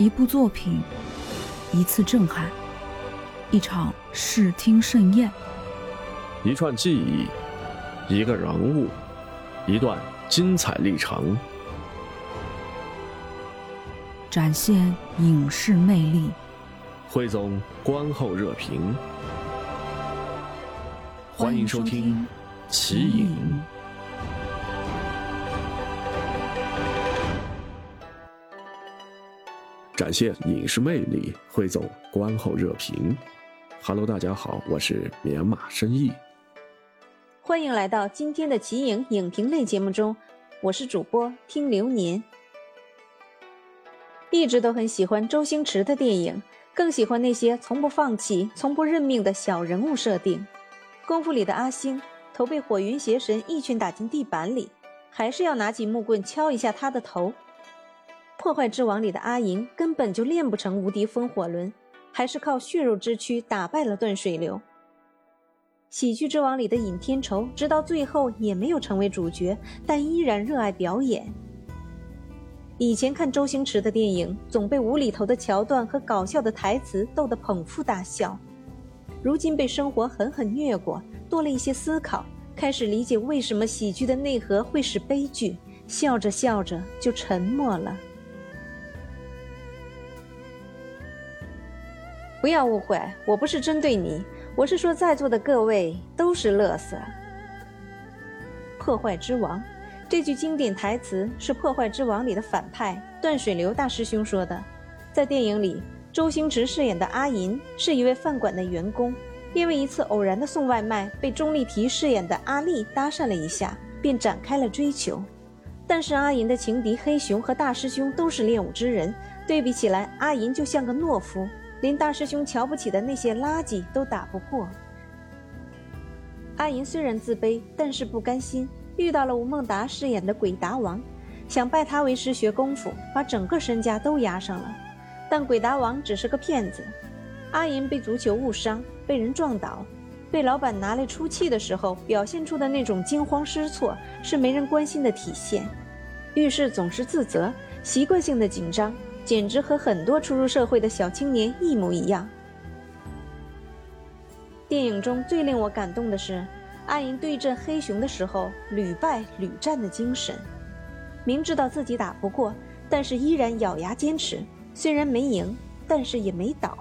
一部作品，一次震撼，一场视听盛宴，一串记忆，一个人物，一段精彩历程，展现影视魅力，汇总观后热评。欢迎收听《奇影》。展现影视魅力，汇总观后热评。Hello，大家好，我是棉马生意。欢迎来到今天的奇影影评类节目中，我是主播听流年。一直都很喜欢周星驰的电影，更喜欢那些从不放弃、从不认命的小人物设定。功夫里的阿星，头被火云邪神一拳打进地板里，还是要拿起木棍敲一下他的头。破坏之王里的阿银根本就练不成无敌风火轮，还是靠血肉之躯打败了断水流。喜剧之王里的尹天仇直到最后也没有成为主角，但依然热爱表演。以前看周星驰的电影，总被无厘头的桥段和搞笑的台词逗得捧腹大笑，如今被生活狠狠虐过，多了一些思考，开始理解为什么喜剧的内核会是悲剧，笑着笑着就沉默了。不要误会，我不是针对你，我是说在座的各位都是乐色。破坏之王，这句经典台词是《破坏之王》里的反派断水流大师兄说的。在电影里，周星驰饰演的阿银是一位饭馆的员工，因为一次偶然的送外卖，被钟丽缇饰演的阿丽搭讪了一下，便展开了追求。但是阿银的情敌黑熊和大师兄都是练武之人，对比起来，阿银就像个懦夫。连大师兄瞧不起的那些垃圾都打不过。阿银虽然自卑，但是不甘心，遇到了吴孟达饰演的鬼达王，想拜他为师学功夫，把整个身家都押上了。但鬼达王只是个骗子。阿银被足球误伤，被人撞倒，被老板拿来出气的时候，表现出的那种惊慌失措，是没人关心的体现。遇事总是自责，习惯性的紧张。简直和很多初入社会的小青年一模一样。电影中最令我感动的是，阿银对阵黑熊的时候屡败屡战的精神，明知道自己打不过，但是依然咬牙坚持。虽然没赢，但是也没倒。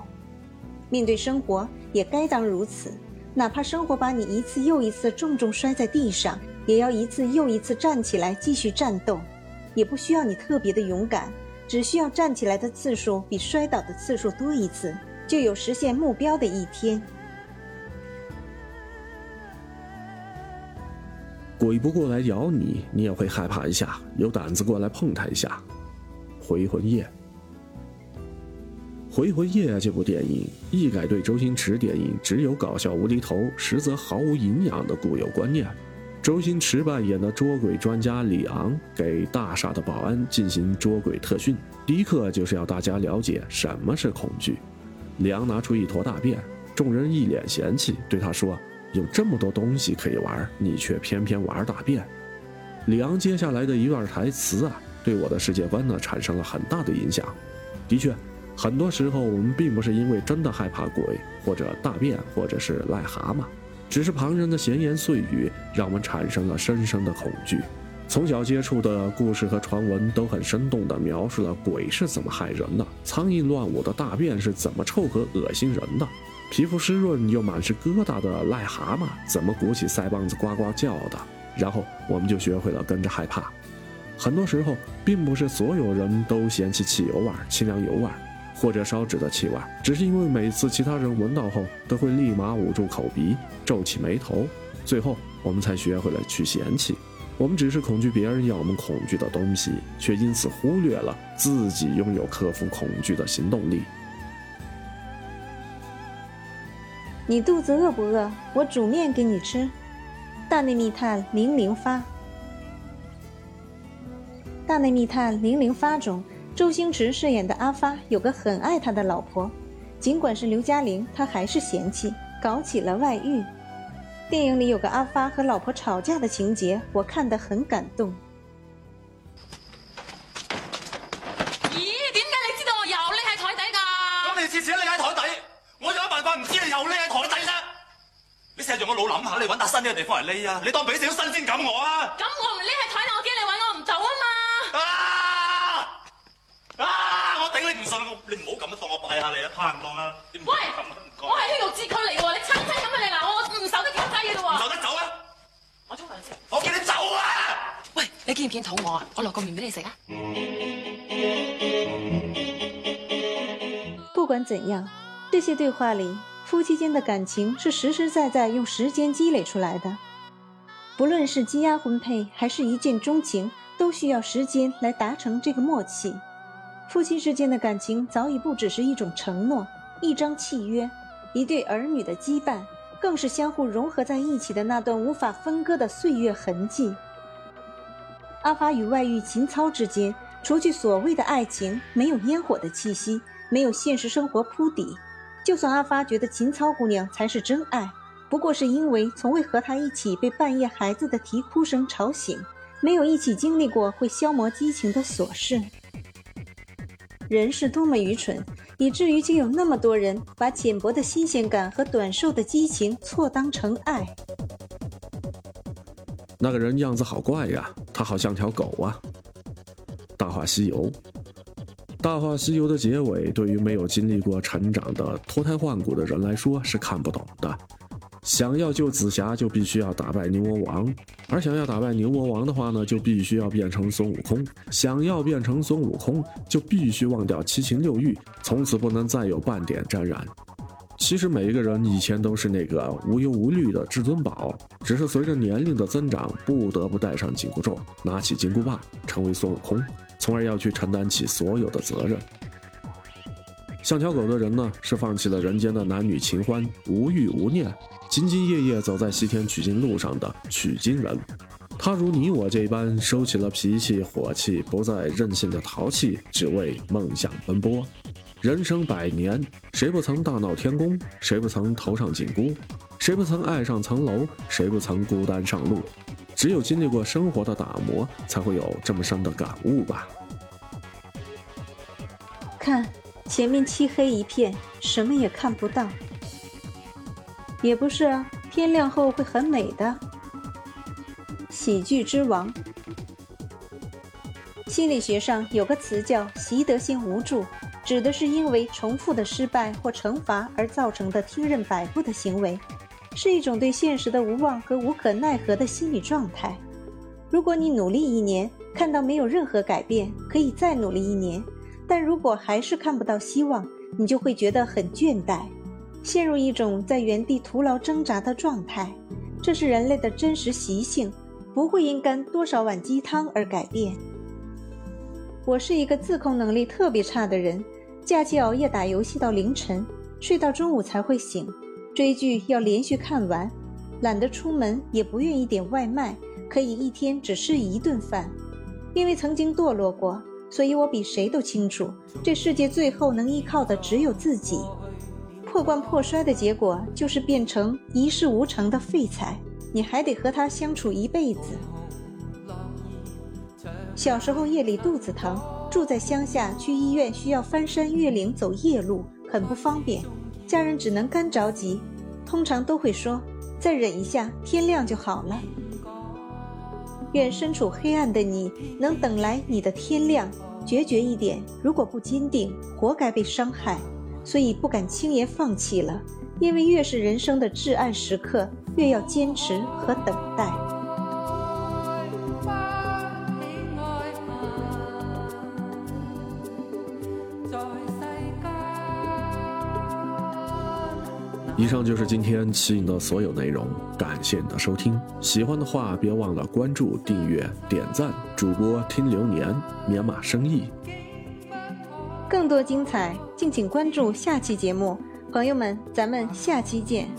面对生活也该当如此，哪怕生活把你一次又一次重重摔在地上，也要一次又一次站起来继续战斗。也不需要你特别的勇敢。只需要站起来的次数比摔倒的次数多一次，就有实现目标的一天。鬼不过来咬你，你也会害怕一下；有胆子过来碰他一下。回魂夜，回魂夜这部电影一改对周星驰电影只有搞笑无厘头，实则毫无营养的固有观念。周星驰扮演的捉鬼专家李昂给大厦的保安进行捉鬼特训，第一课就是要大家了解什么是恐惧。李昂拿出一坨大便，众人一脸嫌弃，对他说：“有这么多东西可以玩，你却偏偏玩大便。”李昂接下来的一段台词啊，对我的世界观呢产生了很大的影响。的确，很多时候我们并不是因为真的害怕鬼，或者大便，或者是癞蛤蟆。只是旁人的闲言碎语，让我们产生了深深的恐惧。从小接触的故事和传闻都很生动地描述了鬼是怎么害人的，苍蝇乱舞的大便是怎么臭和恶心人的，皮肤湿润又满是疙瘩的癞蛤蟆怎么鼓起腮帮子呱呱叫的。然后我们就学会了跟着害怕。很多时候，并不是所有人都嫌弃汽油味、清凉油味。或者烧纸的气味，只是因为每次其他人闻到后都会立马捂住口鼻，皱起眉头，最后我们才学会了去嫌弃。我们只是恐惧别人要我们恐惧的东西，却因此忽略了自己拥有克服恐惧的行动力。你肚子饿不饿？我煮面给你吃。大内密探零零发，大内密探零零发中。周星驰饰演的阿发有个很爱他的老婆，尽管是刘嘉玲，他还是嫌弃，搞起了外遇。电影里有个阿发和老婆吵架的情节，我看得很感动。咦？点解你知道我又匿喺台底噶？咁你次次匿喺台底，我有办法唔知你又匿喺台底啫？你成日用个脑谂下，你搵笪新嘅地方嚟匿啊！你当俾少新鲜感我啊？咁我唔。好咁啊，你啊，怕唔當啊？喂，我係血肉之軀嚟嘅喎，你親親咁樣嚟鬧我，唔受得條仔嘅咯喎！唔受得走啊！我沖涼先。我叫你走啊！喂，你見唔見肚餓啊？我落個麵俾你食啊！不管怎样，这些对话里，夫妻间的感情是实实在在用时间积累出来的。不论是积压婚配，还是一见钟情，都需要时间来达成这个默契。夫妻之间的感情早已不只是一种承诺、一张契约、一对儿女的羁绊，更是相互融合在一起的那段无法分割的岁月痕迹。阿发与外遇秦操之间，除去所谓的爱情，没有烟火的气息。没有现实生活铺底，就算阿发觉得秦操姑娘才是真爱，不过是因为从未和她一起被半夜孩子的啼哭声吵醒，没有一起经历过会消磨激情的琐事。人是多么愚蠢，以至于竟有那么多人把浅薄的新鲜感和短寿的激情错当成爱。那个人样子好怪呀，他好像条狗啊。大话西游。《大话西游》的结尾，对于没有经历过成长的脱胎换骨的人来说是看不懂的。想要救紫霞，就必须要打败牛魔王；而想要打败牛魔王的话呢，就必须要变成孙悟空；想要变成孙悟空，就必须忘掉七情六欲，从此不能再有半点沾染。其实每一个人以前都是那个无忧无虑的至尊宝，只是随着年龄的增长，不得不戴上紧箍咒，拿起金箍棒，成为孙悟空。从而要去承担起所有的责任。像条狗的人呢，是放弃了人间的男女情欢，无欲无念，兢兢业业走在西天取经路上的取经人。他如你我这般，收起了脾气火气，不再任性的淘气，只为梦想奔波。人生百年，谁不曾大闹天宫？谁不曾头上紧箍？谁不曾爱上层楼？谁不曾孤单上路？只有经历过生活的打磨，才会有这么深的感悟吧。看，前面漆黑一片，什么也看不到。也不是啊，天亮后会很美的。喜剧之王，心理学上有个词叫习得性无助，指的是因为重复的失败或惩罚而造成的听任摆布的行为。是一种对现实的无望和无可奈何的心理状态。如果你努力一年，看到没有任何改变，可以再努力一年；但如果还是看不到希望，你就会觉得很倦怠，陷入一种在原地徒劳挣扎的状态。这是人类的真实习性，不会因干多少碗鸡汤而改变。我是一个自控能力特别差的人，假期熬夜打游戏到凌晨，睡到中午才会醒。追剧要连续看完，懒得出门，也不愿意点外卖，可以一天只吃一顿饭。因为曾经堕落过，所以我比谁都清楚，这世界最后能依靠的只有自己。破罐破摔的结果就是变成一事无成的废材，你还得和他相处一辈子。小时候夜里肚子疼，住在乡下，去医院需要翻山越岭走夜路，很不方便。家人只能干着急，通常都会说：“再忍一下，天亮就好了。”愿身处黑暗的你能等来你的天亮。决绝一点，如果不坚定，活该被伤害。所以不敢轻言放弃了，因为越是人生的至暗时刻，越要坚持和等待。以上就是今天吸引的所有内容，感谢你的收听。喜欢的话，别忘了关注、订阅、点赞。主播听流年，棉马生意。更多精彩，敬请关注下期节目。朋友们，咱们下期见。